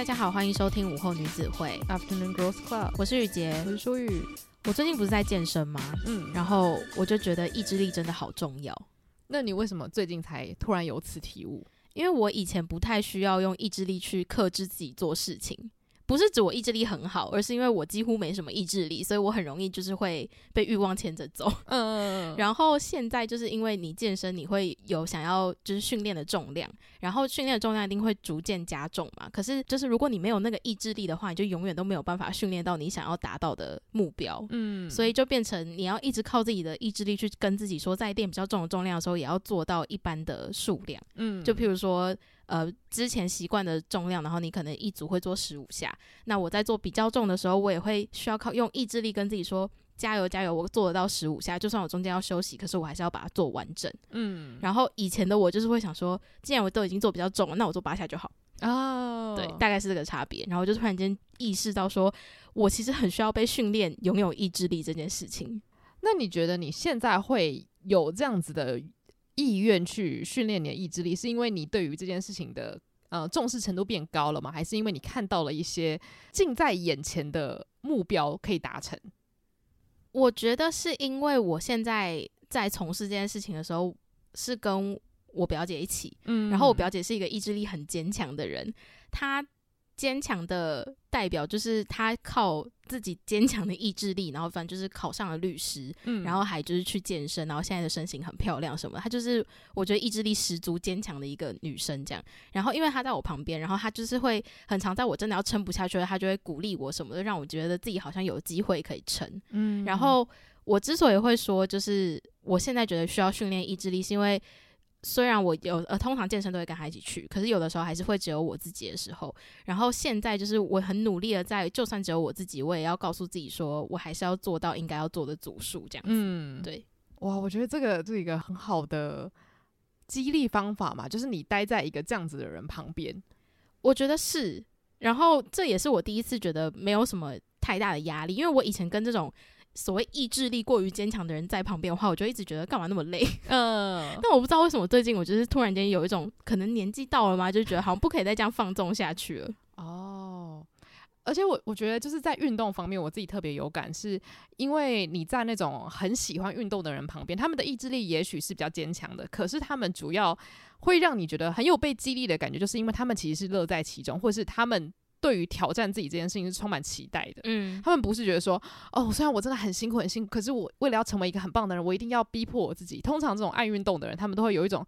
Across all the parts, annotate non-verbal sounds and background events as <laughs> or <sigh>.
大家好，欢迎收听午后女子会 Afternoon Girls Club，我是雨洁，我是舒雨。我最近不是在健身吗？嗯，然后我就觉得意志力真的好重要。那你为什么最近才突然有此体悟？因为我以前不太需要用意志力去克制自己做事情。不是指我意志力很好，而是因为我几乎没什么意志力，所以我很容易就是会被欲望牵着走。<laughs> 嗯，然后现在就是因为你健身，你会有想要就是训练的重量，然后训练的重量一定会逐渐加重嘛。可是就是如果你没有那个意志力的话，你就永远都没有办法训练到你想要达到的目标。嗯，所以就变成你要一直靠自己的意志力去跟自己说，在练比较重的重量的时候，也要做到一般的数量。嗯，就譬如说。呃，之前习惯的重量，然后你可能一组会做十五下。那我在做比较重的时候，我也会需要靠用意志力跟自己说加油加油，我做得到十五下，就算我中间要休息，可是我还是要把它做完整。嗯，然后以前的我就是会想说，既然我都已经做比较重了，那我做八下就好。哦，对，大概是这个差别。然后就突然间意识到说，我其实很需要被训练拥有意志力这件事情。那你觉得你现在会有这样子的？意愿去训练你的意志力，是因为你对于这件事情的呃重视程度变高了吗？还是因为你看到了一些近在眼前的目标可以达成？我觉得是因为我现在在从事这件事情的时候，是跟我表姐一起，嗯，然后我表姐是一个意志力很坚强的人，她。坚强的代表就是他靠自己坚强的意志力，然后反正就是考上了律师，嗯，然后还就是去健身，然后现在的身形很漂亮什么的。她就是我觉得意志力十足、坚强的一个女生这样。然后因为她在我旁边，然后她就是会很常在我真的要撑不下去了，她就会鼓励我什么的，让我觉得自己好像有机会可以撑。嗯，然后我之所以会说，就是我现在觉得需要训练意志力，是因为。虽然我有呃，通常健身都会跟他一起去，可是有的时候还是会只有我自己的时候。然后现在就是我很努力的在，就算只有我自己，我也要告诉自己说，我还是要做到应该要做的组数这样子。嗯，对，哇，我觉得这个是一个很好的激励方法嘛，就是你待在一个这样子的人旁边，我觉得是。然后这也是我第一次觉得没有什么太大的压力，因为我以前跟这种。所谓意志力过于坚强的人在旁边的话，我就一直觉得干嘛那么累。<laughs> 嗯，<laughs> 但我不知道为什么最近我就是突然间有一种可能年纪到了嘛，就觉得好像不可以再这样放纵下去了。哦，而且我我觉得就是在运动方面，我自己特别有感，是因为你在那种很喜欢运动的人旁边，他们的意志力也许是比较坚强的，可是他们主要会让你觉得很有被激励的感觉，就是因为他们其实是乐在其中，或是他们。对于挑战自己这件事情是充满期待的。嗯，他们不是觉得说，哦，虽然我真的很辛苦很辛苦，可是我为了要成为一个很棒的人，我一定要逼迫我自己。通常这种爱运动的人，他们都会有一种。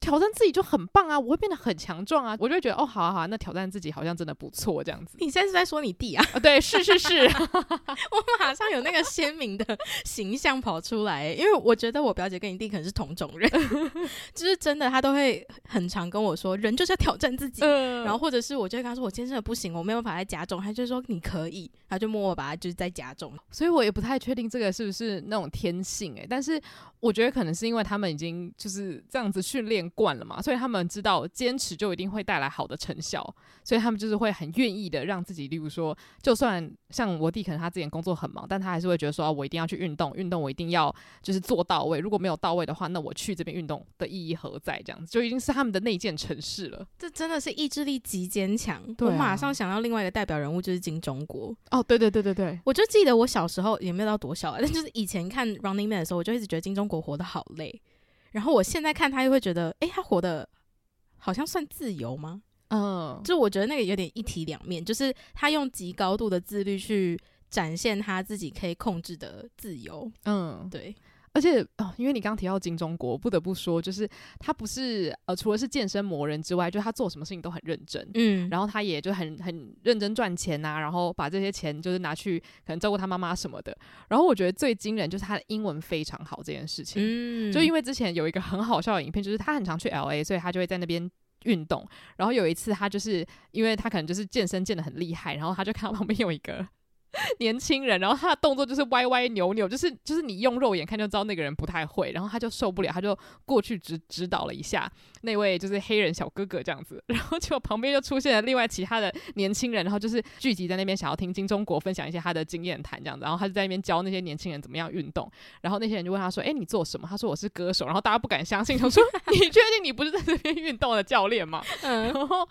挑战自己就很棒啊！我会变得很强壮啊！我就会觉得哦，好啊好啊，那挑战自己好像真的不错，这样子。你现在是在说你弟啊？啊对，是是是，<laughs> 我马上有那个鲜明的形象跑出来，因为我觉得我表姐跟你弟可能是同种人，<laughs> 就是真的，他都会很常跟我说，人就是要挑战自己，嗯、然后或者是我就会跟他说，我今天真的不行，我没有办法再加重，他就说你可以，他就默默把它就是再加重，所以我也不太确定这个是不是那种天性诶、欸，但是我觉得可能是因为他们已经就是这样子训练惯了嘛，所以他。们知道坚持就一定会带来好的成效，所以他们就是会很愿意的让自己，例如说，就算像我弟，可能他之前工作很忙，但他还是会觉得说，啊，我一定要去运动，运动我一定要就是做到位。如果没有到位的话，那我去这边运动的意义何在？这样子就已经是他们的内建城市了。这真的是意志力极坚强。对啊。我马上想到另外一个代表人物就是金钟国。哦，对对对对对，我就记得我小时候也没有到多小，但就是以前看 Running Man 的时候，我就一直觉得金钟国活得好累。然后我现在看他又会觉得，哎，他活的。好像算自由吗？嗯，就我觉得那个有点一体两面，就是他用极高度的自律去展现他自己可以控制的自由。嗯，对。而且哦，因为你刚刚提到金钟国，不得不说，就是他不是呃，除了是健身魔人之外，就他做什么事情都很认真，嗯，然后他也就很很认真赚钱呐、啊，然后把这些钱就是拿去可能照顾他妈妈什么的。然后我觉得最惊人就是他的英文非常好这件事情，嗯，就因为之前有一个很好笑的影片，就是他很常去 LA，所以他就会在那边运动。然后有一次他就是因为他可能就是健身健的很厉害，然后他就看到旁边有一个。<laughs> 年轻人，然后他的动作就是歪歪扭扭，就是就是你用肉眼看就知道那个人不太会，然后他就受不了，他就过去指指导了一下，那位就是黑人小哥哥这样子，<laughs> 然后结果旁边就出现了另外其他的年轻人，然后就是聚集在那边想要听金钟国分享一些他的经验谈这样子，然后他就在那边教那些年轻人怎么样运动，然后那些人就问他说：“哎，你做什么？”他说：“我是歌手。”然后大家不敢相信，他说：<laughs> “你确定你不是在这边运动的教练吗？”嗯，然后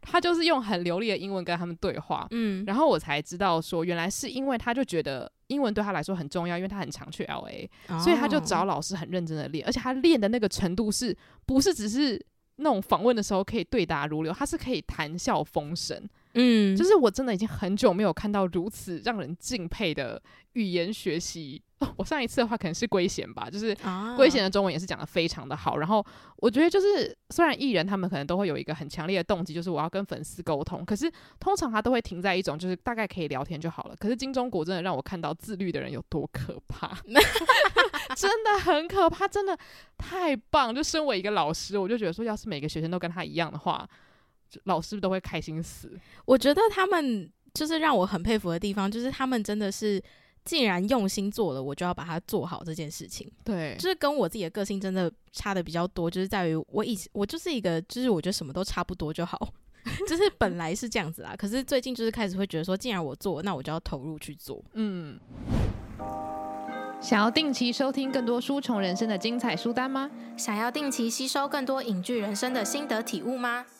他就是用很流利的英文跟他们对话，嗯，然后我才知道说，原来是因为他就觉得英文对他来说很重要，因为他很常去 LA，哦，所以他就找老师很认真的练，而且他练的那个程度是不是只是那种访问的时候可以对答如流，他是可以谈笑风生。嗯，就是我真的已经很久没有看到如此让人敬佩的语言学习。哦，我上一次的话可能是圭贤吧，就是圭贤的中文也是讲得非常的好。然后我觉得就是虽然艺人他们可能都会有一个很强烈的动机，就是我要跟粉丝沟通，可是通常他都会停在一种就是大概可以聊天就好了。可是金钟国真的让我看到自律的人有多可怕，<laughs> 真的很可怕，真的太棒。就身为一个老师，我就觉得说，要是每个学生都跟他一样的话。老师都会开心死。我觉得他们就是让我很佩服的地方，就是他们真的是既然用心做了，我就要把它做好这件事情。对，就是跟我自己的个性真的差的比较多，就是在于我以前我就是一个，就是我觉得什么都差不多就好，<laughs> 就是本来是这样子啦。可是最近就是开始会觉得说，既然我做，那我就要投入去做。嗯。想要定期收听更多书虫人生的精彩书单吗？想要定期吸收更多影剧人生的心得体悟吗？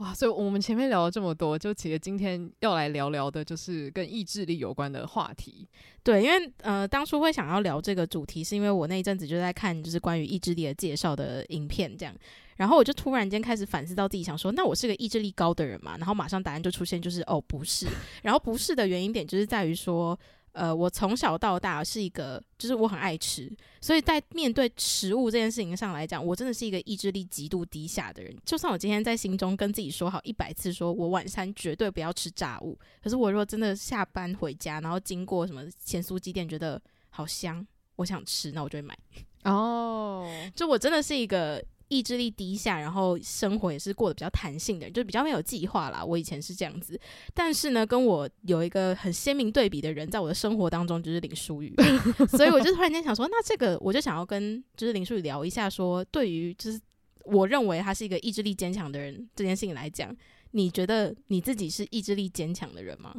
哇，所以我们前面聊了这么多，就其实今天要来聊聊的，就是跟意志力有关的话题。对，因为呃，当初会想要聊这个主题，是因为我那一阵子就在看，就是关于意志力的介绍的影片，这样，然后我就突然间开始反思到自己，想说，那我是个意志力高的人嘛？然后马上答案就出现，就是哦，不是。然后不是的原因点，就是在于说。呃，我从小到大是一个，就是我很爱吃，所以在面对食物这件事情上来讲，我真的是一个意志力极度低下的人。就算我今天在心中跟自己说好一百次，说我晚餐绝对不要吃炸物，可是我如果真的下班回家，然后经过什么咸酥鸡店，觉得好香，我想吃，那我就会买。<laughs> 哦，就我真的是一个。意志力低下，然后生活也是过得比较弹性的，就比较没有计划啦。我以前是这样子，但是呢，跟我有一个很鲜明对比的人，在我的生活当中就是林书宇，<laughs> 所以我就突然间想说，那这个我就想要跟就是林书宇聊一下说，说对于就是我认为他是一个意志力坚强的人这件事情来讲，你觉得你自己是意志力坚强的人吗？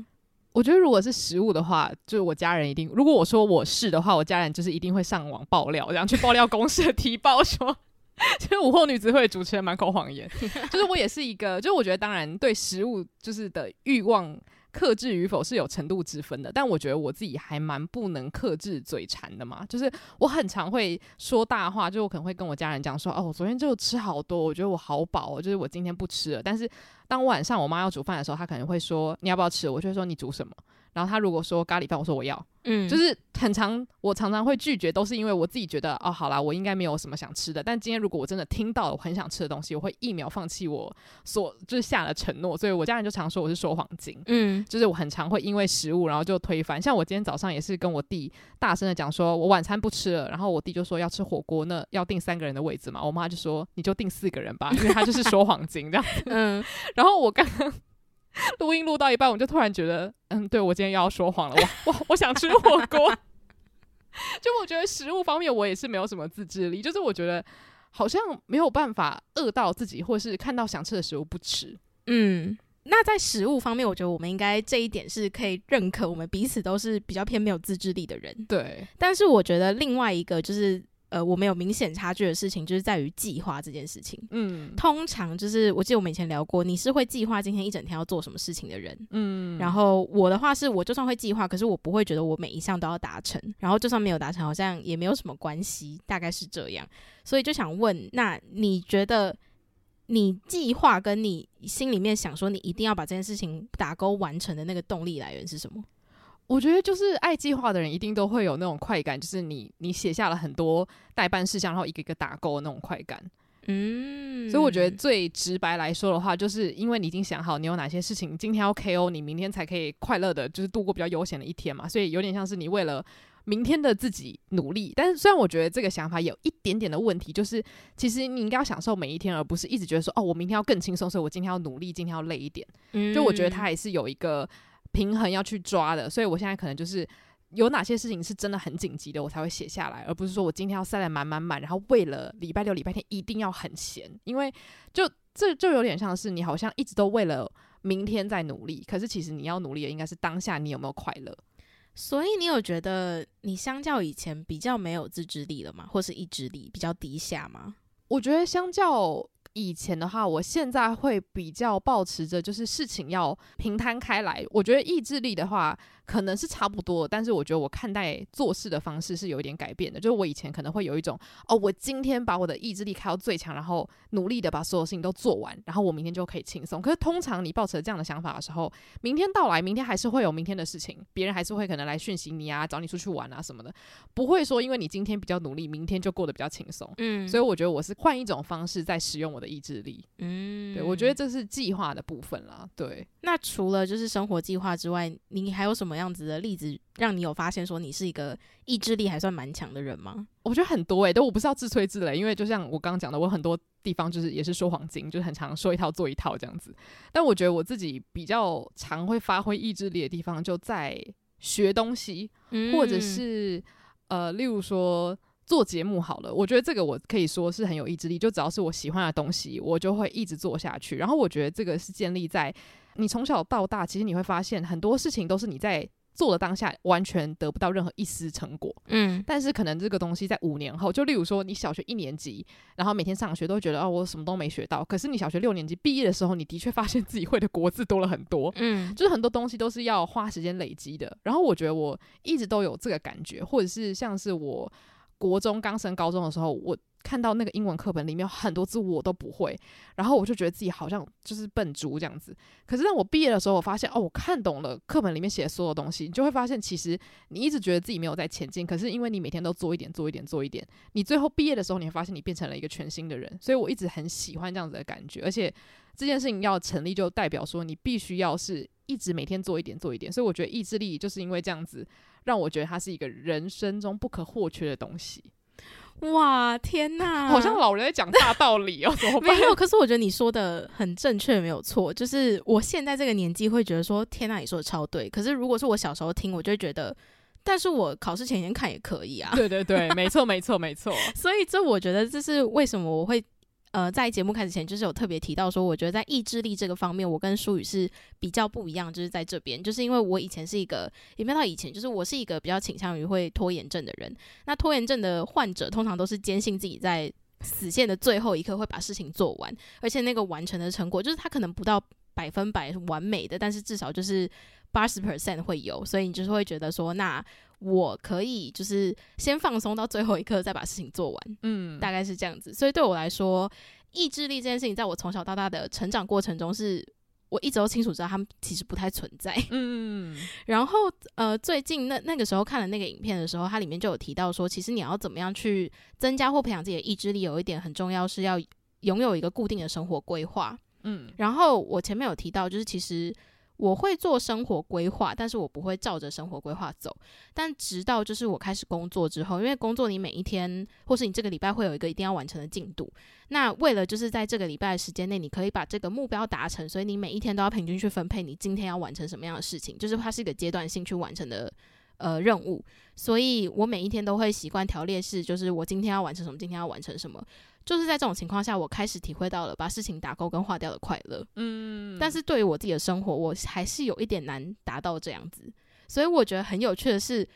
我觉得如果是食物的话，就是我家人一定，如果我说我是的话，我家人就是一定会上网爆料，然后去爆料公社提报说。<laughs> 其实午后女子会主持人满口谎言，<laughs> 就是我也是一个，就是我觉得当然对食物就是的欲望克制与否是有程度之分的，但我觉得我自己还蛮不能克制嘴馋的嘛，就是我很常会说大话，就我可能会跟我家人讲说，哦，我昨天就吃好多，我觉得我好饱哦，就是我今天不吃了。但是当晚上我妈要煮饭的时候，她可能会说你要不要吃？我就会说你煮什么？然后他如果说咖喱饭，我说我要。嗯，就是很常，我常常会拒绝，都是因为我自己觉得，哦，好啦，我应该没有什么想吃的。但今天如果我真的听到了我很想吃的东西，我会一秒放弃我所就是下的承诺。所以我家人就常说我是说谎精，嗯，就是我很常会因为食物然后就推翻。像我今天早上也是跟我弟大声的讲说，我晚餐不吃了，然后我弟就说要吃火锅，那要订三个人的位置嘛，我妈就说你就订四个人吧，因为他就是说谎精这样子。<laughs> 嗯，然后我刚刚。录音录到一半，我就突然觉得，嗯，对，我今天又要说谎了，我我我想吃火锅。<laughs> 就我觉得食物方面，我也是没有什么自制力，就是我觉得好像没有办法饿到自己，或是看到想吃的食物不吃。嗯，那在食物方面，我觉得我们应该这一点是可以认可，我们彼此都是比较偏没有自制力的人。对，但是我觉得另外一个就是。呃，我们有明显差距的事情，就是在于计划这件事情。嗯，通常就是我记得我们以前聊过，你是会计划今天一整天要做什么事情的人。嗯，然后我的话是，我就算会计划，可是我不会觉得我每一项都要达成，然后就算没有达成，好像也没有什么关系，大概是这样。所以就想问，那你觉得你计划跟你心里面想说你一定要把这件事情打勾完成的那个动力来源是什么？我觉得就是爱计划的人一定都会有那种快感，就是你你写下了很多代办事项，然后一个一个打勾的那种快感。嗯，所以我觉得最直白来说的话，就是因为你已经想好你有哪些事情今天要 KO，你明天才可以快乐的，就是度过比较悠闲的一天嘛。所以有点像是你为了明天的自己努力。但是虽然我觉得这个想法有一点点的问题，就是其实你应该要享受每一天，而不是一直觉得说哦，我明天要更轻松，所以我今天要努力，今天要累一点。嗯，就我觉得它还是有一个平衡要去抓的。所以我现在可能就是。有哪些事情是真的很紧急的，我才会写下来，而不是说我今天要塞得满满满，然后为了礼拜六、礼拜天一定要很闲，因为就这就有点像是你好像一直都为了明天在努力，可是其实你要努力的应该是当下你有没有快乐。所以你有觉得你相较以前比较没有自制力了吗？或是意志力比较低下吗？我觉得相较。以前的话，我现在会比较保持着，就是事情要平摊开来。我觉得意志力的话，可能是差不多，但是我觉得我看待做事的方式是有一点改变的。就是我以前可能会有一种，哦，我今天把我的意志力开到最强，然后努力的把所有事情都做完，然后我明天就可以轻松。可是通常你抱持这样的想法的时候，明天到来，明天还是会有明天的事情，别人还是会可能来讯息你啊，找你出去玩啊什么的，不会说因为你今天比较努力，明天就过得比较轻松。嗯，所以我觉得我是换一种方式在使用我的意志力，嗯，对，我觉得这是计划的部分啦。对，那除了就是生活计划之外，你还有什么样子的例子让你有发现说你是一个意志力还算蛮强的人吗？我觉得很多诶、欸，但我不是要自吹自擂，因为就像我刚刚讲的，我很多地方就是也是说谎精，就是很常说一套做一套这样子。但我觉得我自己比较常会发挥意志力的地方，就在学东西，嗯、或者是呃，例如说。做节目好了，我觉得这个我可以说是很有意志力，就只要是我喜欢的东西，我就会一直做下去。然后我觉得这个是建立在你从小到大，其实你会发现很多事情都是你在做的当下完全得不到任何一丝成果，嗯，但是可能这个东西在五年后，就例如说你小学一年级，然后每天上学都觉得哦，我什么都没学到，可是你小学六年级毕业的时候，你的确发现自己会的国字多了很多，嗯，就是很多东西都是要花时间累积的。然后我觉得我一直都有这个感觉，或者是像是我。国中刚升高中的时候，我看到那个英文课本里面很多字我都不会，然后我就觉得自己好像就是笨猪这样子。可是当我毕业的时候，我发现哦，我看懂了课本里面写的所有东西，你就会发现其实你一直觉得自己没有在前进，可是因为你每天都做一点、做一点、做一点，你最后毕业的时候，你会发现你变成了一个全新的人。所以我一直很喜欢这样子的感觉，而且这件事情要成立，就代表说你必须要是一直每天做一点、做一点。所以我觉得意志力就是因为这样子。让我觉得它是一个人生中不可或缺的东西。哇，天哪！好像老人在讲大道理哦，怎么办？没有，可是我觉得你说的很正确，没有错。就是我现在这个年纪会觉得说，天哪，你说的超对。可是如果是我小时候听，我就会觉得，但是我考试前一天看也可以啊。对对对，没错没错没错。<laughs> 所以这我觉得这是为什么我会。呃，在节目开始前，就是有特别提到说，我觉得在意志力这个方面，我跟舒宇是比较不一样，就是在这边，就是因为我以前是一个，也没有到以前，就是我是一个比较倾向于会拖延症的人。那拖延症的患者通常都是坚信自己在死线的最后一刻会把事情做完，而且那个完成的成果，就是他可能不到百分百完美的，但是至少就是八十 percent 会有，所以你就是会觉得说，那。我可以就是先放松到最后一刻，再把事情做完，嗯，大概是这样子。所以对我来说，意志力这件事情，在我从小到大的成长过程中，是我一直都清楚知道他们其实不太存在。<laughs> 嗯，然后呃，最近那那个时候看了那个影片的时候，它里面就有提到说，其实你要怎么样去增加或培养自己的意志力，有一点很重要，是要拥有一个固定的生活规划。嗯，然后我前面有提到，就是其实。我会做生活规划，但是我不会照着生活规划走。但直到就是我开始工作之后，因为工作你每一天，或是你这个礼拜会有一个一定要完成的进度。那为了就是在这个礼拜的时间内，你可以把这个目标达成，所以你每一天都要平均去分配你今天要完成什么样的事情，就是它是一个阶段性去完成的呃任务。所以我每一天都会习惯条列式，就是我今天要完成什么，今天要完成什么。就是在这种情况下，我开始体会到了把事情打勾跟划掉的快乐。嗯，但是对于我自己的生活，我还是有一点难达到这样子。所以我觉得很有趣的是，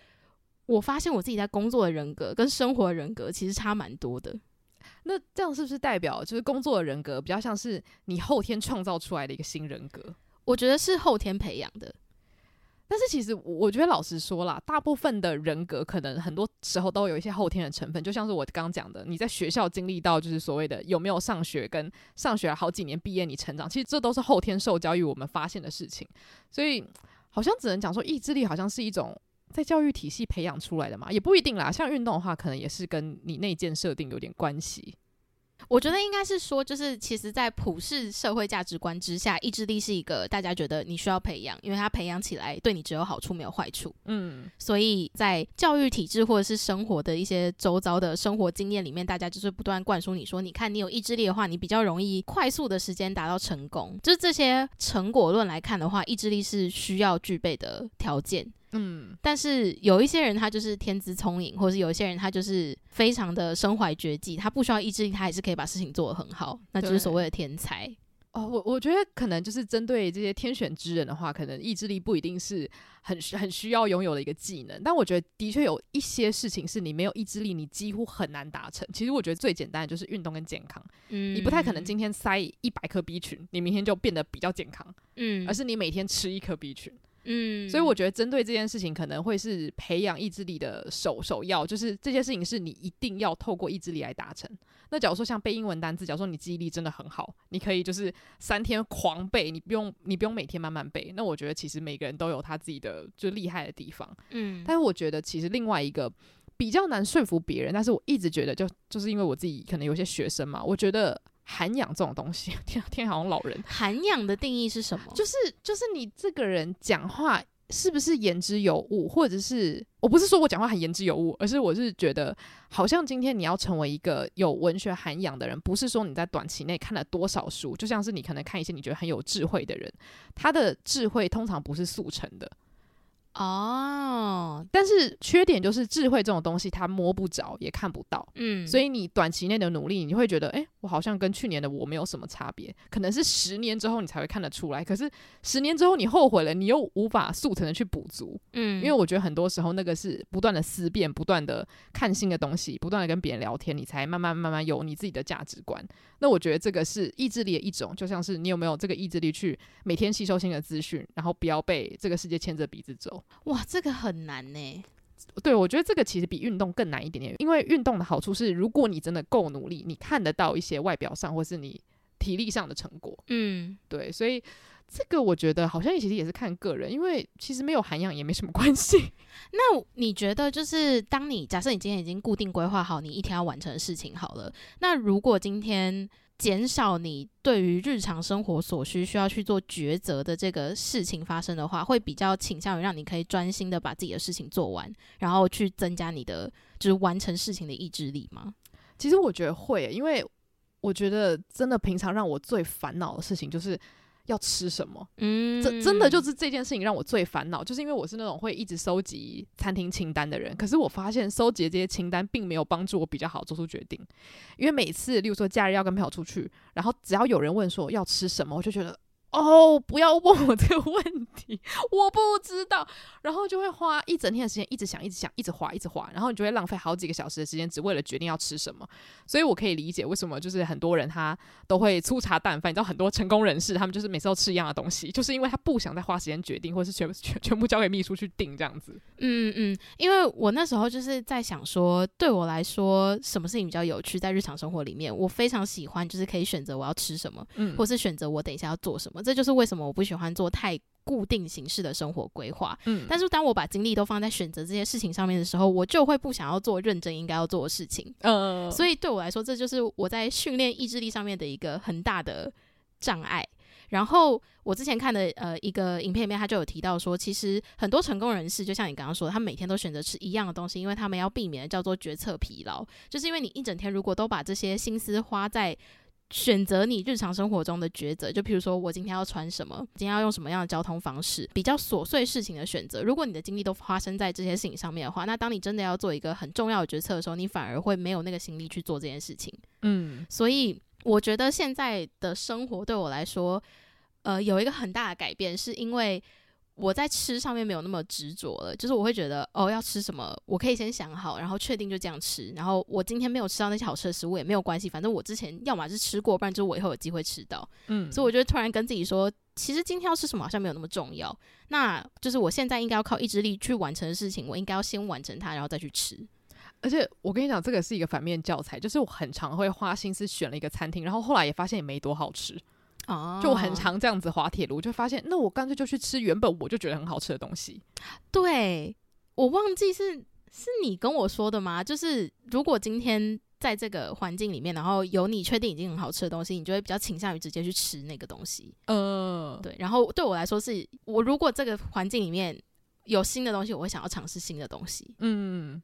我发现我自己在工作的人格跟生活的人格其实差蛮多的。那这样是不是代表，就是工作的人格比较像是你后天创造出来的一个新人格？我觉得是后天培养的。但是其实我觉得老实说啦，大部分的人格可能很多时候都有一些后天的成分，就像是我刚刚讲的，你在学校经历到就是所谓的有没有上学跟上学好几年毕业你成长，其实这都是后天受教育我们发现的事情。所以好像只能讲说意志力好像是一种在教育体系培养出来的嘛，也不一定啦。像运动的话，可能也是跟你内建设定有点关系。我觉得应该是说，就是其实，在普世社会价值观之下，意志力是一个大家觉得你需要培养，因为它培养起来对你只有好处没有坏处。嗯，所以在教育体制或者是生活的一些周遭的生活经验里面，大家就是不断灌输你说，你看你有意志力的话，你比较容易快速的时间达到成功。就是这些成果论来看的话，意志力是需要具备的条件。嗯，但是有一些人他就是天资聪颖，或者是有一些人他就是非常的身怀绝技，他不需要意志力，他还是可以把事情做得很好，那就是所谓的天才。哦，我我觉得可能就是针对这些天选之人的话，可能意志力不一定是很很需要拥有的一个技能，但我觉得的确有一些事情是你没有意志力，你几乎很难达成。其实我觉得最简单的就是运动跟健康，嗯，你不太可能今天塞一百颗 B 群，你明天就变得比较健康，嗯，而是你每天吃一颗 B 群。嗯，所以我觉得针对这件事情，可能会是培养意志力的首首要，就是这件事情是你一定要透过意志力来达成。那假如说像背英文单词，假如说你记忆力真的很好，你可以就是三天狂背，你不用你不用每天慢慢背。那我觉得其实每个人都有他自己的就厉害的地方。嗯，但是我觉得其实另外一个比较难说服别人，但是我一直觉得就就是因为我自己可能有些学生嘛，我觉得。涵养这种东西，<laughs> 天天好像老人。涵养的定义是什么？就是就是你这个人讲话是不是言之有物，或者是我不是说我讲话很言之有物，而是我是觉得好像今天你要成为一个有文学涵养的人，不是说你在短期内看了多少书，就像是你可能看一些你觉得很有智慧的人，他的智慧通常不是速成的。哦，但是缺点就是智慧这种东西，它摸不着也看不到，嗯，所以你短期内的努力，你会觉得，哎、欸，我好像跟去年的我没有什么差别，可能是十年之后你才会看得出来。可是十年之后你后悔了，你又无法速成的去补足，嗯，因为我觉得很多时候那个是不断的思辨，不断的看新的东西，不断的跟别人聊天，你才慢慢慢慢有你自己的价值观。那我觉得这个是意志力的一种，就像是你有没有这个意志力去每天吸收新的资讯，然后不要被这个世界牵着鼻子走。哇，这个很难呢。对，我觉得这个其实比运动更难一点点，因为运动的好处是，如果你真的够努力，你看得到一些外表上或是你体力上的成果。嗯，对，所以这个我觉得好像其实也是看个人，因为其实没有涵养也没什么关系。<laughs> 那你觉得，就是当你假设你今天已经固定规划好你一天要完成的事情好了，那如果今天减少你对于日常生活所需需要去做抉择的这个事情发生的话，会比较倾向于让你可以专心的把自己的事情做完，然后去增加你的就是完成事情的意志力吗？其实我觉得会，因为我觉得真的平常让我最烦恼的事情就是。要吃什么？嗯，这真的就是这件事情让我最烦恼，就是因为我是那种会一直收集餐厅清单的人。可是我发现收集这些清单并没有帮助我比较好做出决定，因为每次，例如说假日要跟朋友出去，然后只要有人问说要吃什么，我就觉得。哦，oh, 不要问我这个问题，我不知道。然后就会花一整天的时间，一直想，一直想，一直滑，一直滑。然后你就会浪费好几个小时的时间，只为了决定要吃什么。所以我可以理解为什么就是很多人他都会粗茶淡饭。你知道很多成功人士，他们就是每次都吃一样的东西，就是因为他不想再花时间决定，或是全全全部交给秘书去定这样子。嗯嗯，因为我那时候就是在想说，对我来说，什么事情比较有趣？在日常生活里面，我非常喜欢就是可以选择我要吃什么，嗯，或是选择我等一下要做什么。这就是为什么我不喜欢做太固定形式的生活规划。嗯，但是当我把精力都放在选择这些事情上面的时候，我就会不想要做认真应该要做的事情。嗯，所以对我来说，这就是我在训练意志力上面的一个很大的障碍。然后我之前看的呃一个影片里面，他就有提到说，其实很多成功人士，就像你刚刚说，他每天都选择吃一样的东西，因为他们要避免的叫做决策疲劳，就是因为你一整天如果都把这些心思花在选择你日常生活中的抉择，就譬如说我今天要穿什么，今天要用什么样的交通方式，比较琐碎事情的选择。如果你的精力都发生在这些事情上面的话，那当你真的要做一个很重要的决策的时候，你反而会没有那个心力去做这件事情。嗯，所以我觉得现在的生活对我来说，呃，有一个很大的改变，是因为。我在吃上面没有那么执着了，就是我会觉得哦，要吃什么，我可以先想好，然后确定就这样吃。然后我今天没有吃到那些好吃的食物也没有关系，反正我之前要么是吃过，不然就是我以后有机会吃到。嗯，所以我就突然跟自己说，其实今天要吃什么好像没有那么重要，那就是我现在应该要靠意志力去完成的事情，我应该要先完成它，然后再去吃。而且我跟你讲，这个是一个反面教材，就是我很常会花心思选了一个餐厅，然后后来也发现也没多好吃。哦，就我很常这样子滑铁卢，就发现那我干脆就去吃原本我就觉得很好吃的东西。对，我忘记是是你跟我说的吗？就是如果今天在这个环境里面，然后有你确定已经很好吃的东西，你就会比较倾向于直接去吃那个东西。呃，对。然后对我来说是，是我如果这个环境里面有新的东西，我会想要尝试新的东西。嗯。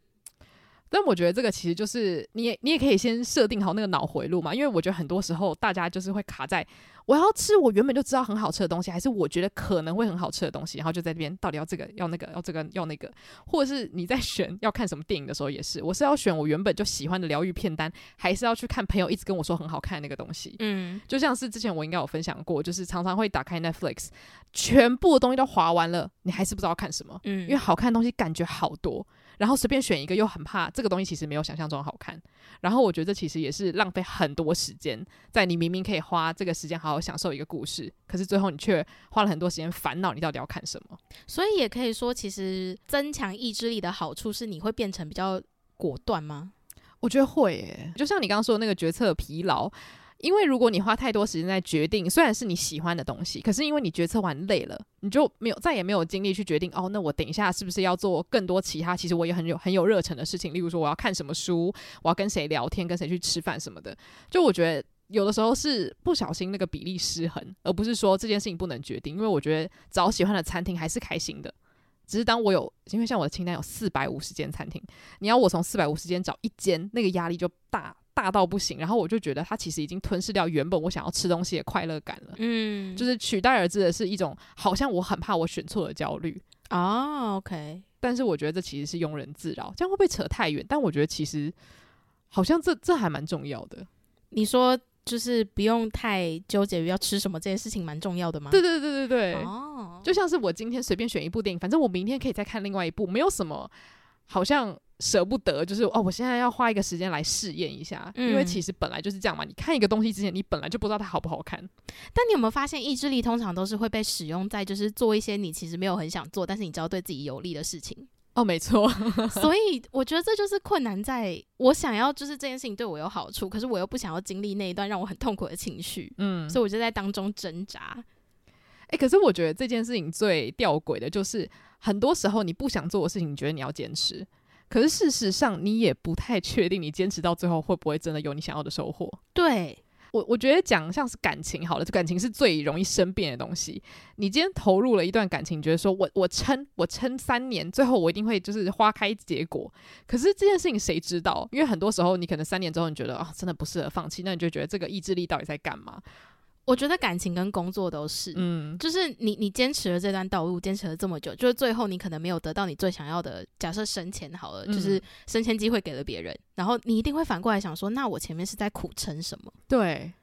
但我觉得这个其实就是你也你也可以先设定好那个脑回路嘛，因为我觉得很多时候大家就是会卡在我要吃我原本就知道很好吃的东西，还是我觉得可能会很好吃的东西，然后就在这边到底要这个要那个要这个要那个，或者是你在选要看什么电影的时候也是，我是要选我原本就喜欢的疗愈片单，还是要去看朋友一直跟我说很好看的那个东西？嗯，就像是之前我应该有分享过，就是常常会打开 Netflix，全部的东西都划完了，你还是不知道看什么，嗯，因为好看的东西感觉好多。然后随便选一个，又很怕这个东西其实没有想象中好看。然后我觉得这其实也是浪费很多时间，在你明明可以花这个时间好好享受一个故事，可是最后你却花了很多时间烦恼你到底要看什么。所以也可以说，其实增强意志力的好处是你会变成比较果断吗？我觉得会耶，就像你刚刚说的那个决策疲劳。因为如果你花太多时间在决定，虽然是你喜欢的东西，可是因为你决策完累了，你就没有再也没有精力去决定。哦，那我等一下是不是要做更多其他？其实我也很有很有热忱的事情，例如说我要看什么书，我要跟谁聊天，跟谁去吃饭什么的。就我觉得有的时候是不小心那个比例失衡，而不是说这件事情不能决定。因为我觉得找喜欢的餐厅还是开心的，只是当我有，因为像我的清单有四百五十间餐厅，你要我从四百五十间找一间，那个压力就大。大到不行，然后我就觉得它其实已经吞噬掉原本我想要吃东西的快乐感了。嗯，就是取代而至的是一种好像我很怕我选错的焦虑。哦，OK。但是我觉得这其实是庸人自扰，这样会不会扯太远？但我觉得其实好像这这还蛮重要的。你说就是不用太纠结于要吃什么这件事情，蛮重要的吗？对对对对对。哦，就像是我今天随便选一部电影，反正我明天可以再看另外一部，没有什么好像。舍不得，就是哦，我现在要花一个时间来试验一下，嗯，因为其实本来就是这样嘛。你看一个东西之前，你本来就不知道它好不好看。但你有没有发现，意志力通常都是会被使用在就是做一些你其实没有很想做，但是你知道对自己有利的事情。哦，没错。所以我觉得这就是困难，在我想要就是这件事情对我有好处，可是我又不想要经历那一段让我很痛苦的情绪。嗯，所以我就在当中挣扎。诶，可是我觉得这件事情最吊诡的就是，很多时候你不想做的事情，你觉得你要坚持。可是事实上，你也不太确定，你坚持到最后会不会真的有你想要的收获？对，我，我觉得讲像是感情好了，这感情是最容易生变的东西。你今天投入了一段感情，你觉得说我我撑我撑三年，最后我一定会就是花开结果。可是这件事情谁知道？因为很多时候你可能三年之后你觉得啊、哦，真的不适合放弃，那你就觉得这个意志力到底在干嘛？我觉得感情跟工作都是，嗯，就是你你坚持了这段道路，坚持了这么久，就是最后你可能没有得到你最想要的。假设升迁好了，就是升迁机会给了别人，然后你一定会反过来想说，那我前面是在苦撑什么？对，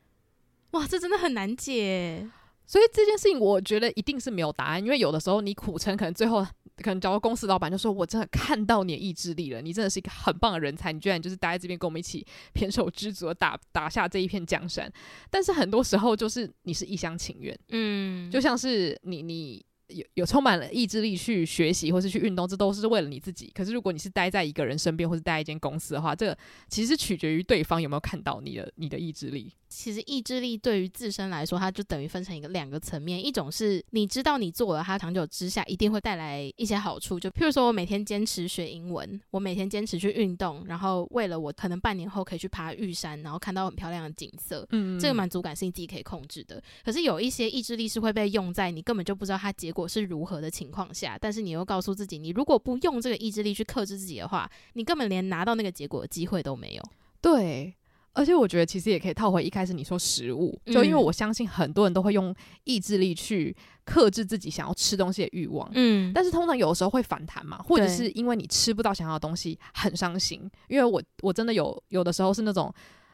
哇，这真的很难解。所以这件事情，我觉得一定是没有答案，因为有的时候你苦撑，可能最后可能找个公司老板就说：“我真的看到你的意志力了，你真的是一个很棒的人才，你居然就是待在这边跟我们一起胼手知足的打打下这一片江山。”但是很多时候就是你是一厢情愿，嗯，就像是你你。有有充满了意志力去学习或是去运动，这都是为了你自己。可是如果你是待在一个人身边或是待在一间公司的话，这个其实取决于对方有没有看到你的你的意志力。其实意志力对于自身来说，它就等于分成一个两个层面，一种是你知道你做了，它长久之下一定会带来一些好处。就譬如说我每天坚持学英文，我每天坚持去运动，然后为了我可能半年后可以去爬玉山，然后看到很漂亮的景色，嗯，这个满足感是你自己可以控制的。可是有一些意志力是会被用在你根本就不知道它结果是如何的情况下，但是你又告诉自己，你如果不用这个意志力去克制自己的话，你根本连拿到那个结果的机会都没有。对，而且我觉得其实也可以套回一开始你说食物，就因为我相信很多人都会用意志力去克制自己想要吃东西的欲望，嗯，但是通常有的时候会反弹嘛，或者是因为你吃不到想要的东西很伤心，因为我我真的有有的时候是那种。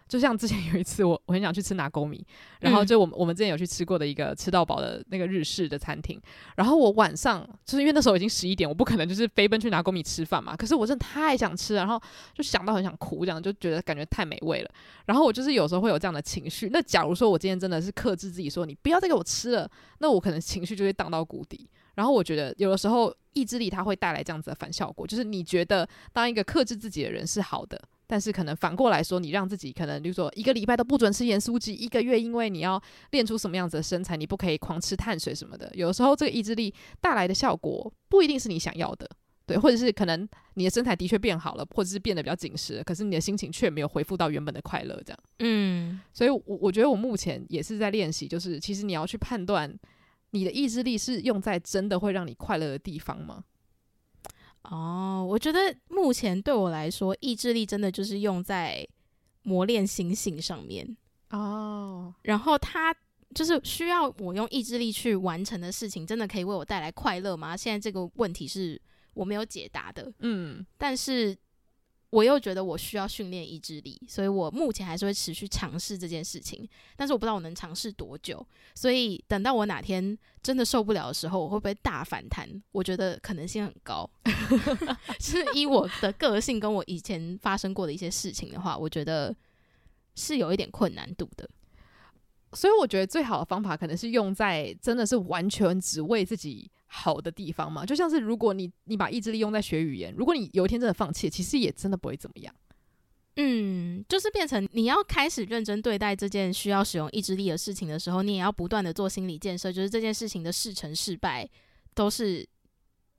就像之前有一次我，我我很想去吃拿沟米，然后就我们我们之前有去吃过的一个吃到饱的那个日式的餐厅，然后我晚上就是因为那时候已经十一点，我不可能就是飞奔去拿沟米吃饭嘛，可是我真的太想吃了，然后就想到很想哭，这样就觉得感觉太美味了，然后我就是有时候会有这样的情绪。那假如说我今天真的是克制自己说你不要再给我吃了，那我可能情绪就会荡到谷底。然后我觉得有的时候意志力它会带来这样子的反效果，就是你觉得当一个克制自己的人是好的。但是可能反过来说，你让自己可能，比如说一个礼拜都不准吃盐酥鸡，一个月因为你要练出什么样子的身材，你不可以狂吃碳水什么的。有的时候这个意志力带来的效果不一定是你想要的，对，或者是可能你的身材的确变好了，或者是变得比较紧实，可是你的心情却没有恢复到原本的快乐，这样。嗯，所以，我我觉得我目前也是在练习，就是其实你要去判断你的意志力是用在真的会让你快乐的地方吗？哦，我觉得目前对我来说，意志力真的就是用在磨练心性上面。哦，然后它就是需要我用意志力去完成的事情，真的可以为我带来快乐吗？现在这个问题是。我没有解答的，嗯，但是我又觉得我需要训练意志力，所以我目前还是会持续尝试这件事情，但是我不知道我能尝试多久，所以等到我哪天真的受不了的时候，我会不会大反弹？我觉得可能性很高，<laughs> 是以我的个性跟我以前发生过的一些事情的话，我觉得是有一点困难度的，所以我觉得最好的方法可能是用在真的是完全只为自己。好的地方嘛，就像是如果你你把意志力用在学语言，如果你有一天真的放弃，其实也真的不会怎么样。嗯，就是变成你要开始认真对待这件需要使用意志力的事情的时候，你也要不断的做心理建设，就是这件事情的事成事败都是。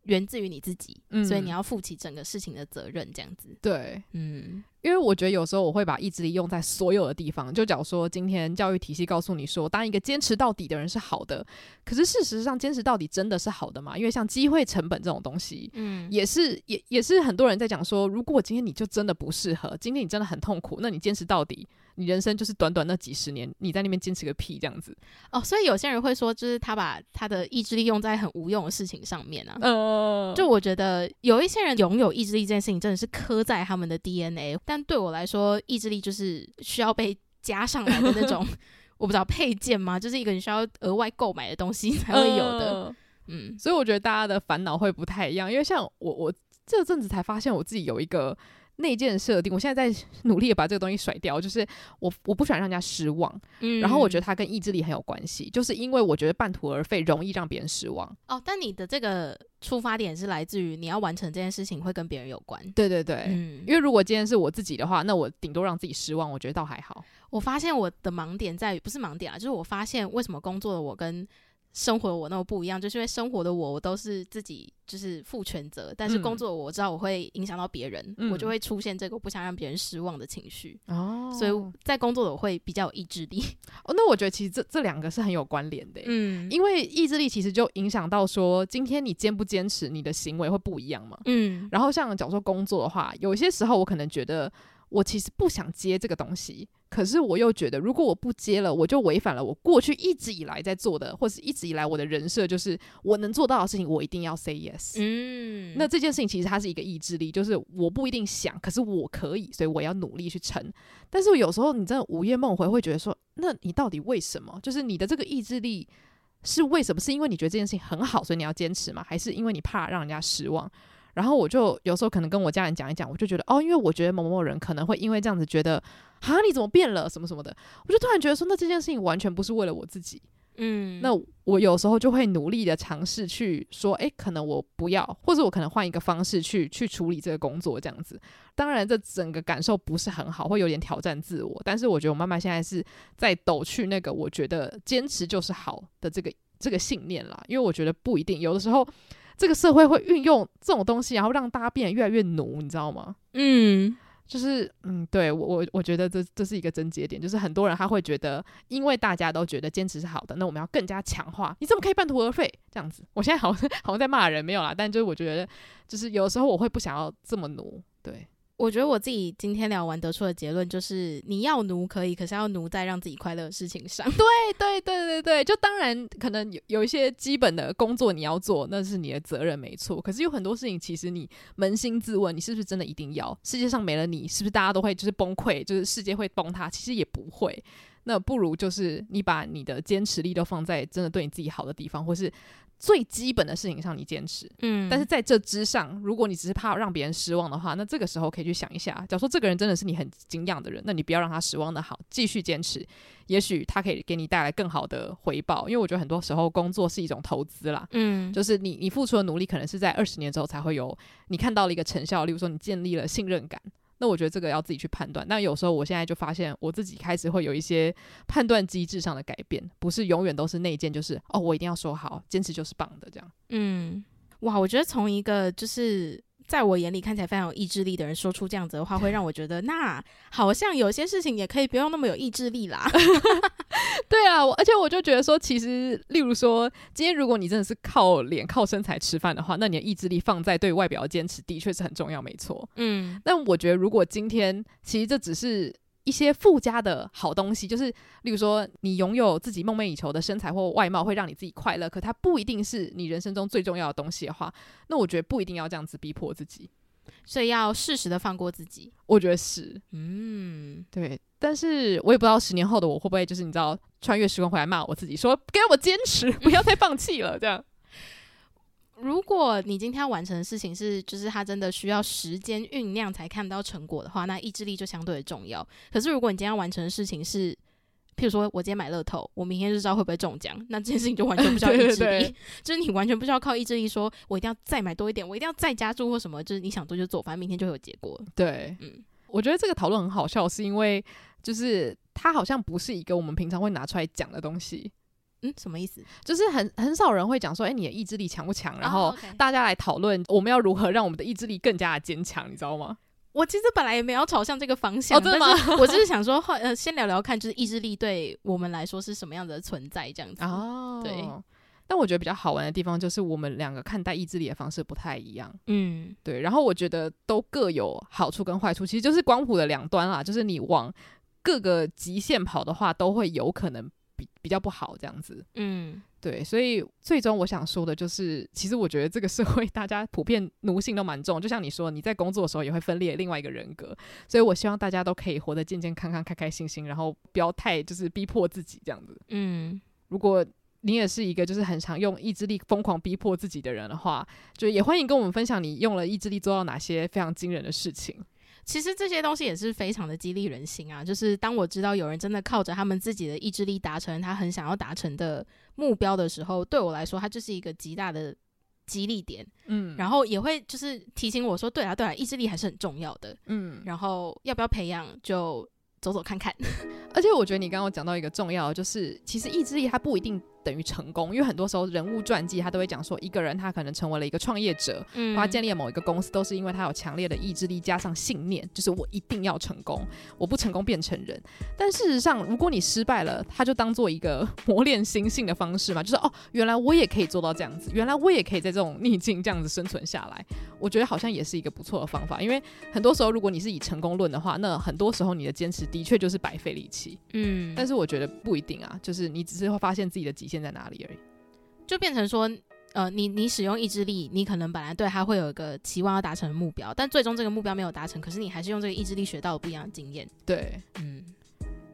源自于你自己，嗯，所以你要负起整个事情的责任，这样子。对，嗯，因为我觉得有时候我会把意志力用在所有的地方。就假如说今天教育体系告诉你说，当一个坚持到底的人是好的，可是事实上坚持到底真的是好的吗？因为像机会成本这种东西，嗯，也是也也是很多人在讲说，如果今天你就真的不适合，今天你真的很痛苦，那你坚持到底。你人生就是短短那几十年，你在那边坚持个屁这样子哦，所以有些人会说，就是他把他的意志力用在很无用的事情上面啊。呃，就我觉得有一些人拥有意志力这件事情真的是刻在他们的 DNA，但对我来说，意志力就是需要被加上来的那种，<laughs> 我不知道配件吗？就是一个你需要额外购买的东西才会有的。呃、嗯，所以我觉得大家的烦恼会不太一样，因为像我，我这阵子才发现我自己有一个。内建设定，我现在在努力的把这个东西甩掉。就是我我不喜欢让人家失望，嗯，然后我觉得它跟意志力很有关系，就是因为我觉得半途而废容易让别人失望。哦，但你的这个出发点是来自于你要完成这件事情会跟别人有关。对对对，嗯，因为如果今天是我自己的话，那我顶多让自己失望，我觉得倒还好。我发现我的盲点在于，不是盲点啊，就是我发现为什么工作的我跟生活的我那么不一样，就是因为生活的我，我都是自己就是负全责，但是工作我知道我会影响到别人，嗯，我就会出现这个不想让别人失望的情绪。哦，所以在工作的我会比较有意志力。<laughs> 哦，那我觉得其实这这两个是很有关联的，嗯，因为意志力其实就影响到说今天你坚不坚持，你的行为会不一样嘛。嗯，然后像假如说工作的话，有些时候我可能觉得。我其实不想接这个东西，可是我又觉得，如果我不接了，我就违反了我过去一直以来在做的，或是一直以来我的人设，就是我能做到的事情，我一定要 say yes。嗯，那这件事情其实它是一个意志力，就是我不一定想，可是我可以，所以我要努力去撑。但是有时候你真的午夜梦回，会觉得说，那你到底为什么？就是你的这个意志力是为什么？是因为你觉得这件事情很好，所以你要坚持吗？还是因为你怕让人家失望？然后我就有时候可能跟我家人讲一讲，我就觉得哦，因为我觉得某某人可能会因为这样子觉得啊，你怎么变了什么什么的，我就突然觉得说，那这件事情完全不是为了我自己，嗯，那我有时候就会努力的尝试去说，诶，可能我不要，或者我可能换一个方式去去处理这个工作这样子。当然，这整个感受不是很好，会有点挑战自我。但是我觉得我妈妈现在是在抖去那个我觉得坚持就是好的这个这个信念啦，因为我觉得不一定，有的时候。这个社会会运用这种东西，然后让大家变得越来越奴，你知道吗？嗯，就是嗯，对我我我觉得这这是一个症结点，就是很多人他会觉得，因为大家都觉得坚持是好的，那我们要更加强化。你怎么可以半途而废这样子？我现在好像好像在骂人，没有啦，但就是我觉得，就是有时候我会不想要这么奴，对。我觉得我自己今天聊完得出的结论就是，你要奴可以，可是要奴在让自己快乐的事情上。<laughs> 对对对对对，就当然可能有有一些基本的工作你要做，那是你的责任没错。可是有很多事情，其实你扪心自问，你是不是真的一定要？世界上没了你，是不是大家都会就是崩溃，就是世界会崩塌？其实也不会。那不如就是你把你的坚持力都放在真的对你自己好的地方，或是。最基本的事情上，你坚持，嗯，但是在这之上，如果你只是怕让别人失望的话，那这个时候可以去想一下，假如说这个人真的是你很敬仰的人，那你不要让他失望的好，继续坚持，也许他可以给你带来更好的回报。因为我觉得很多时候工作是一种投资啦，嗯，就是你你付出的努力，可能是在二十年之后才会有你看到了一个成效，例如说你建立了信任感。那我觉得这个要自己去判断。那有时候我现在就发现，我自己开始会有一些判断机制上的改变，不是永远都是内建，就是哦，我一定要说好，坚持就是棒的这样。嗯。哇，我觉得从一个就是。在我眼里看起来非常有意志力的人说出这样子的话，会让我觉得那好像有些事情也可以不用那么有意志力啦。<laughs> 对啊，而且我就觉得说，其实例如说，今天如果你真的是靠脸、靠身材吃饭的话，那你的意志力放在对外表的坚持，的确是很重要，没错。嗯，但我觉得如果今天其实这只是。一些附加的好东西，就是例如说，你拥有自己梦寐以求的身材或外貌，会让你自己快乐。可它不一定是你人生中最重要的东西的话，那我觉得不一定要这样子逼迫自己，所以要适时的放过自己。我觉得是，嗯，对。但是我也不知道十年后的我会不会，就是你知道，穿越时空回来骂我自己，说给我坚持，<laughs> 不要再放弃了，这样。如果你今天要完成的事情是，就是它真的需要时间酝酿才看到成果的话，那意志力就相对的重要。可是如果你今天要完成的事情是，譬如说我今天买乐透，我明天就知道会不会中奖，那这件事情就完全不需要意志力，<laughs> 对对对，<laughs> 就是你完全不需要靠意志力说，我一定要再买多一点，我一定要再加注或什么，就是你想做就做，反正明天就会有结果。对，嗯，我觉得这个讨论很好笑，是因为就是它好像不是一个我们平常会拿出来讲的东西。嗯，什么意思？就是很很少人会讲说，哎、欸，你的意志力强不强？然后大家来讨论我们要如何让我们的意志力更加的坚强，你知道吗？我其实本来也没有朝向这个方向，哦、真的吗？我就是想说，呃，先聊聊看，就是意志力对我们来说是什么样的存在，这样子。哦，对。但我觉得比较好玩的地方就是我们两个看待意志力的方式不太一样。嗯，对。然后我觉得都各有好处跟坏处，其实就是光谱的两端啦。就是你往各个极限跑的话，都会有可能。比比较不好这样子，嗯，对，所以最终我想说的就是，其实我觉得这个社会 <laughs> 大家普遍奴性都蛮重，就像你说，你在工作的时候也会分裂另外一个人格，所以我希望大家都可以活得健健康康、开开心心，然后不要太就是逼迫自己这样子，嗯，如果你也是一个就是很常用意志力疯狂逼迫自己的人的话，就也欢迎跟我们分享你用了意志力做到哪些非常惊人的事情。其实这些东西也是非常的激励人心啊！就是当我知道有人真的靠着他们自己的意志力达成他很想要达成的目标的时候，对我来说，它就是一个极大的激励点。嗯，然后也会就是提醒我说，对啊，对啊，意志力还是很重要的。嗯，然后要不要培养就走走看看。<laughs> 而且我觉得你刚刚讲到一个重要，就是其实意志力它不一定。等于成功，因为很多时候人物传记他都会讲说，一个人他可能成为了一个创业者，嗯，他建立了某一个公司，都是因为他有强烈的意志力加上信念，就是我一定要成功，我不成功变成人。但事实上，如果你失败了，他就当做一个磨练心性的方式嘛，就是哦，原来我也可以做到这样子，原来我也可以在这种逆境这样子生存下来。我觉得好像也是一个不错的方法，因为很多时候如果你是以成功论的话，那很多时候你的坚持的确就是白费力气，嗯。但是我觉得不一定啊，就是你只是会发现自己的极限在哪里而已。就变成说，呃，你你使用意志力，你可能本来对他会有一个期望要达成的目标，但最终这个目标没有达成，可是你还是用这个意志力学到了不一样的经验。对，嗯，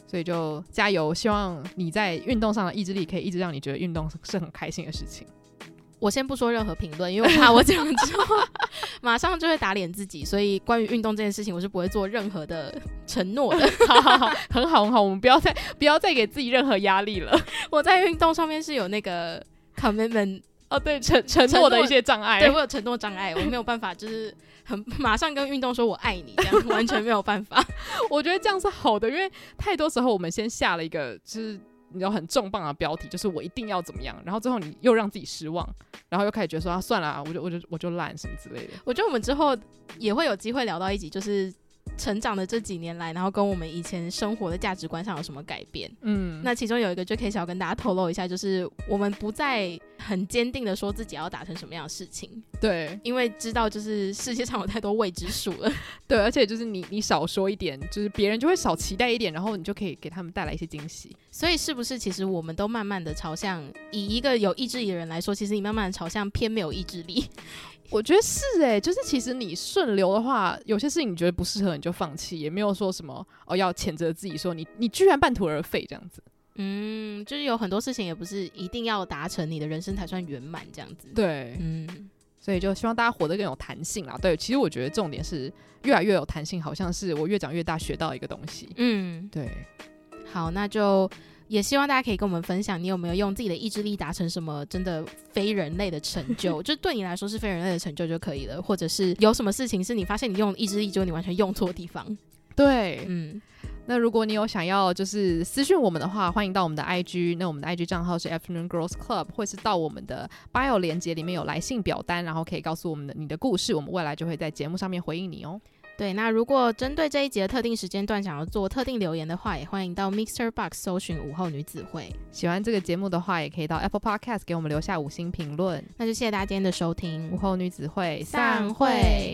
所以就加油，希望你在运动上的意志力可以一直让你觉得运动是很开心的事情。我先不说任何评论，因为我怕我讲之后 <laughs> 马上就会打脸自己，所以关于运动这件事情，我是不会做任何的承诺的。<laughs> 好好好，很好很好，我们不要再不要再给自己任何压力了。<laughs> 我在运动上面是有那个。commitment 哦，对，承承诺的一些障碍，对，我有承诺障碍，我没有办法，就是很马上跟运动说我爱你，这样完全没有办法。我觉得这样是好的，因为太多时候我们先下了一个就是你知道很重磅的标题，就是我一定要怎么样，然后最后你又让自己失望，然后又开始觉得说啊算了，我就我就我就烂什么之类的。我觉得我们之后也会有机会聊到一集，就是。成长的这几年来，然后跟我们以前生活的价值观上有什么改变？嗯，那其中有一个就可以想要跟大家透露一下，就是我们不再很坚定的说自己要达成什么样的事情。对，因为知道就是世界上有太多未知数了。<laughs> 对，而且就是你你少说一点，就是别人就会少期待一点，然后你就可以给他们带来一些惊喜。所以是不是其实我们都慢慢的朝向，以一个有意志力的人来说，其实你慢慢的朝向偏没有意志力？我觉得是哎、欸，就是其实你顺流的话，有些事情你觉得不适合，你就放弃，也没有说什么哦要谴责自己说你你居然半途而废这样子。嗯，就是有很多事情也不是一定要达成你的人生才算圆满这样子。对，嗯，所以就希望大家活得更有弹性啦。对，其实我觉得重点是越来越有弹性，好像是我越长越大学到一个东西。嗯，对。好，那就。也希望大家可以跟我们分享，你有没有用自己的意志力达成什么真的非人类的成就？<laughs> 就对你来说是非人类的成就就可以了，或者是有什么事情是你发现你用意志力，就你完全用错地方。对，嗯。那如果你有想要就是私讯我们的话，欢迎到我们的 IG，那我们的 IG 账号是 Afternoon Girls Club，或是到我们的 bio 连接里面有来信表单，然后可以告诉我们的你的故事，我们未来就会在节目上面回应你哦。对，那如果针对这一集的特定时间段想要做特定留言的话，也欢迎到 Mixer Box 搜寻午后女子会。喜欢这个节目的话，也可以到 Apple Podcast 给我们留下五星评论。那就谢谢大家今天的收听，午后女子会散会。